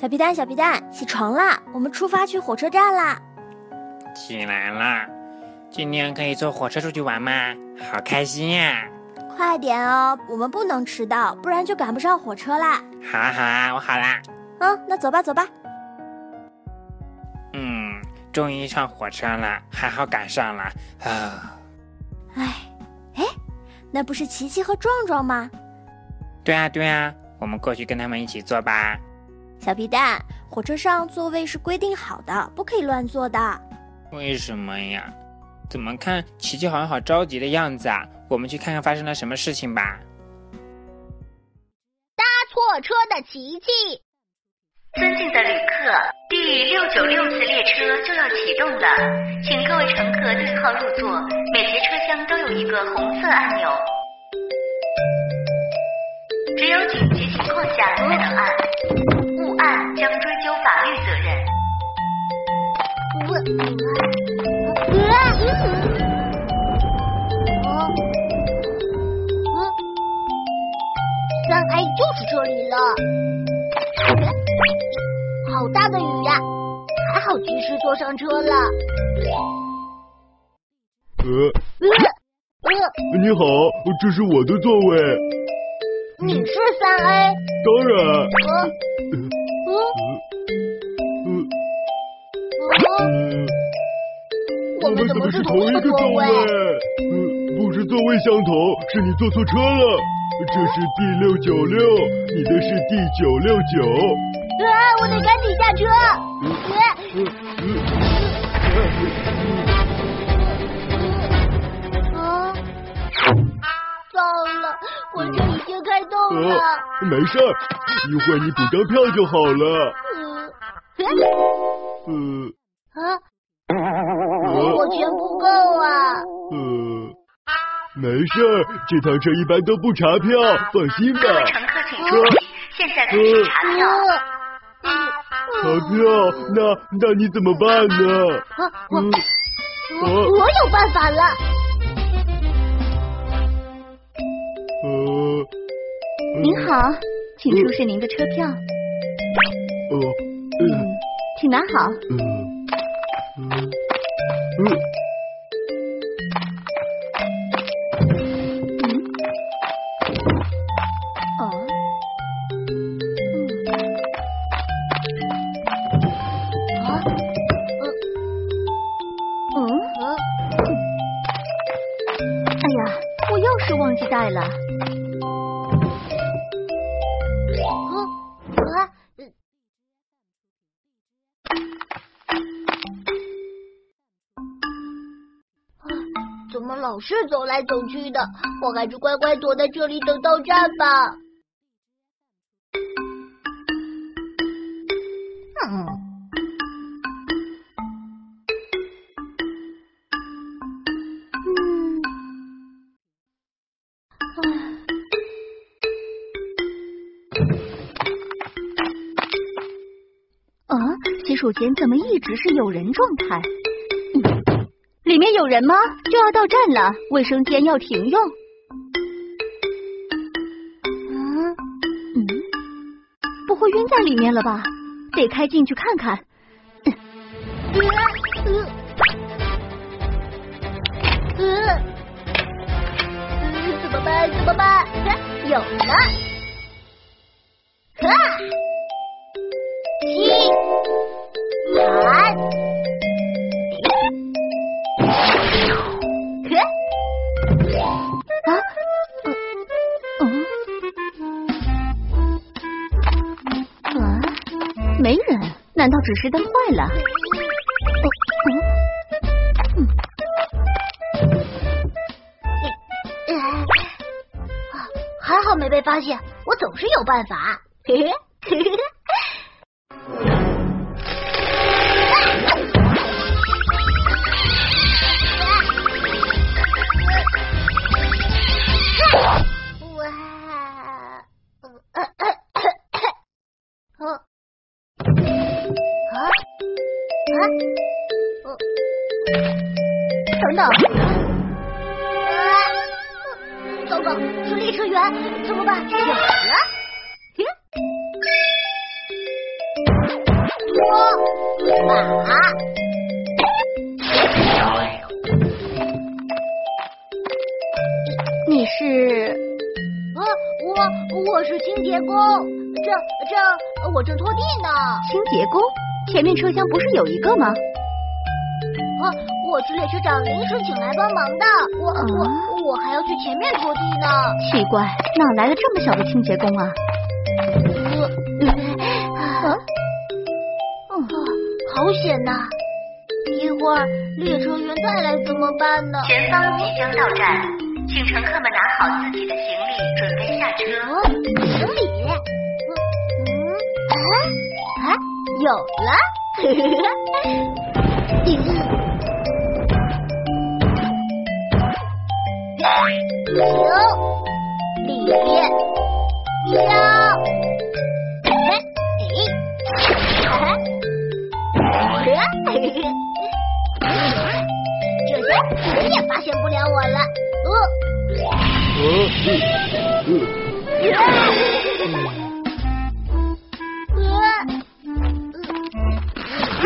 小皮蛋，小皮蛋，起床啦！我们出发去火车站啦！起来啦！今天可以坐火车出去玩吗？好开心呀！快点哦，我们不能迟到，不然就赶不上火车啦。好啊好啊，我好啦。嗯，那走吧走吧。嗯，终于上火车了，还好赶上了啊！哎，哎，那不是琪琪和壮壮吗？对啊对啊，我们过去跟他们一起坐吧。小皮蛋，火车上座位是规定好的，不可以乱坐的。为什么呀？怎么看琪琪好像好着急的样子啊？我们去看看发生了什么事情吧。搭错车的琪琪，尊敬的旅客，第六九六次列车就要启动了，请各位乘客对号入座，每节车厢都有一个红色按钮，只有紧急情况下才能按。案将追究法律责任。我，三 A 就是这里了。好大的雨呀！还好及时坐上车了。呃，呃，你好，这是我的座位。你是三 A？当然。我们怎么是同一个座位？嗯，不是座位相同，是你坐错车了。这是第六九六，你的是第九六九。啊！我得赶紧下车。啊！没事儿，一会儿你补张票就好了。嗯。啊。我钱不够啊！呃，没事儿，这趟车一般都不查票，放心吧。乘客请注意，现在开始查票。查票？那那你怎么办呢？我我我有办法了。您好，请出示您的车票。哦，嗯，请拿好。嗯。嗯，哦，嗯，啊，嗯，嗯，哎呀，我钥匙忘记带了。老是走来走去的，我还是乖乖躲在这里等到站吧。嗯，啊，洗手间怎么一直是有人状态？里面有人吗？就要到站了，卫生间要停用。嗯嗯，不会晕在里面了吧？得开进去看看。呃呃呃，怎么办？怎么办？有了！哈，指示灯坏了？还好没被发现，我总是有办法。嘿嘿嘿嘿。等等！糟糕，是列车员，怎么办？有了！拖把。你是？啊，我我是清洁工，这这我正拖地呢。清洁工？前面车厢不是有一个吗？啊，我是列车长临时请来帮忙的，我我我还要去前面拖地呢。奇怪，哪来的这么小的清洁工啊？啊，哦，好险呐！一会儿列车员再来怎么办呢？前方即将到站，请乘客们拿好自己的行李，准备下车。有了！行，里香。谁也发现不了我了。嗯，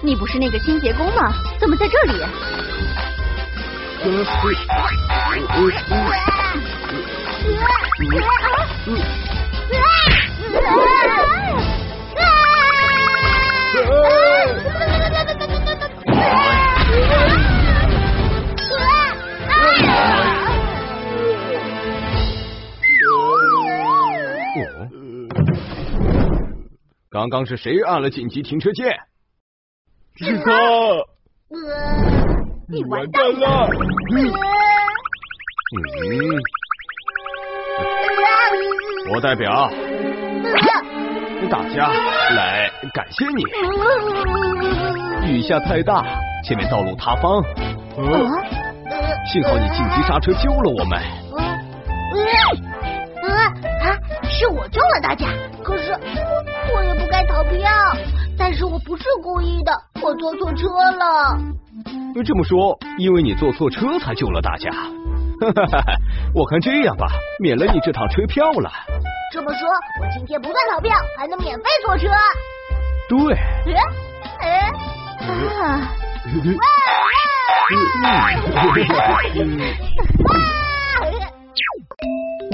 你不是那个清洁工吗？怎么在这里？刚刚是谁按了紧急停车键？是他！你完蛋了！嗯，我代表。大家来感谢你。雨下太大，前面道路塌方，幸好你紧急刹车救了我们。啊，是我救了大家，可是我我也不该逃票，但是我不是故意的，我坐错车了。这么说，因为你坐错车才救了大家。哈哈哈！我看这样吧，免了你这趟车票了。这么说，我今天不算逃票，还能免费坐车。对。哎啊！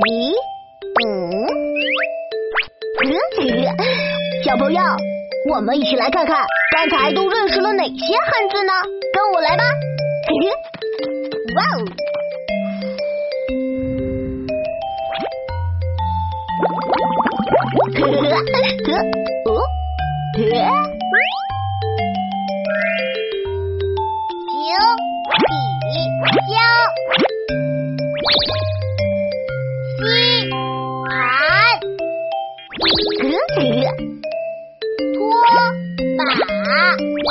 咦？嗯？小朋友，我们一起来看看刚才都认识了哪些汉字呢？跟我来吧！哇哦！哦，行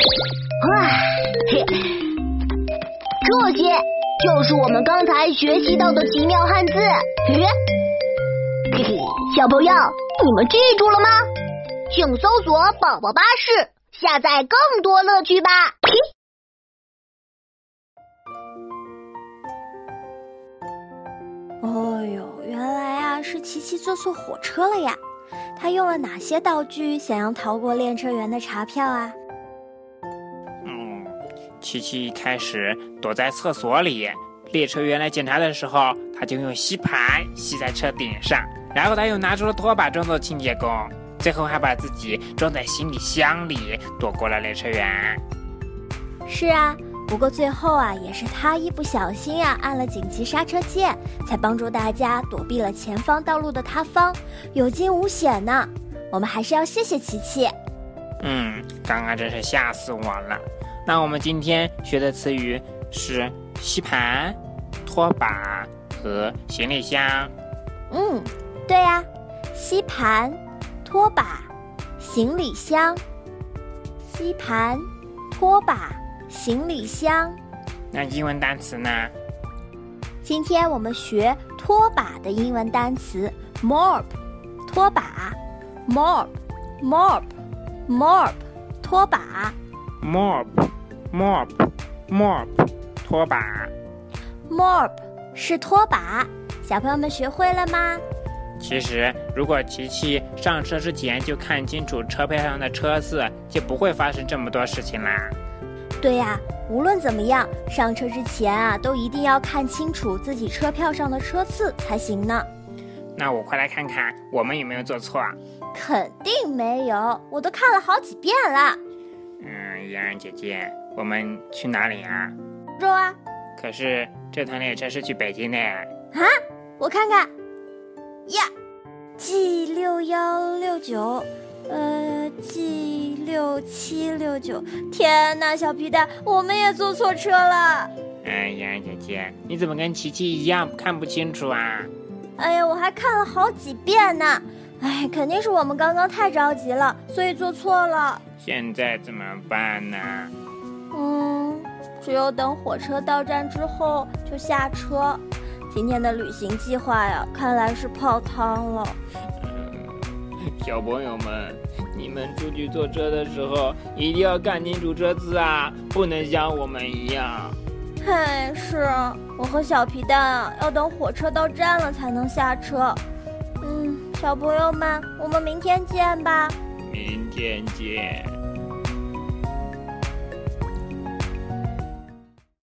哇，这些就是我们刚才学习到的奇妙汉字。嘿嘿，小朋友，你们记住了吗？请搜索“宝宝巴士”，下载更多乐趣吧。哦呦，原来啊是琪琪坐错火车了呀！他用了哪些道具想要逃过列车员的查票啊？嗯，琪琪一开始躲在厕所里，列车员来检查的时候，他就用吸盘吸在车顶上，然后他又拿出了拖把装作清洁工，最后还把自己装在行李箱里，躲过了列车员。是啊。不过最后啊，也是他一不小心啊，按了紧急刹车键，才帮助大家躲避了前方道路的塌方，有惊无险呢。我们还是要谢谢琪琪。嗯，刚刚真是吓死我了。那我们今天学的词语是吸盘、拖把和行李箱。嗯，对呀，吸盘、拖把、行李箱。吸盘、拖把。行李箱。那英文单词呢？今天我们学拖把的英文单词 mop，拖把，mop，mop，mop，拖把，mop，mop，mop，拖把，mop 是拖把。小朋友们学会了吗？其实，如果琪琪上车之前就看清楚车票上的车次，就不会发生这么多事情啦。对呀，无论怎么样，上车之前啊，都一定要看清楚自己车票上的车次才行呢。那我快来看看我们有没有做错。肯定没有，我都看了好几遍了。嗯，洋洋姐姐，我们去哪里啊？州啊。可是这趟列车是去北京的。啊，我看看。呀，G 六幺六九，呃，G 六七六九。天哪，小皮蛋，我们也坐错车了。哎，洋洋姐姐，你怎么跟琪琪一样看不清楚啊？哎呀，我还看了好几遍呢。哎，肯定是我们刚刚太着急了，所以做错了。现在怎么办呢？嗯，只有等火车到站之后就下车。今天的旅行计划呀，看来是泡汤了。小朋友们，你们出去坐车的时候一定要看清楚车次啊，不能像我们一样。嘿，是我和小皮蛋啊，要等火车到站了才能下车。小朋友们，我们明天见吧。明天见。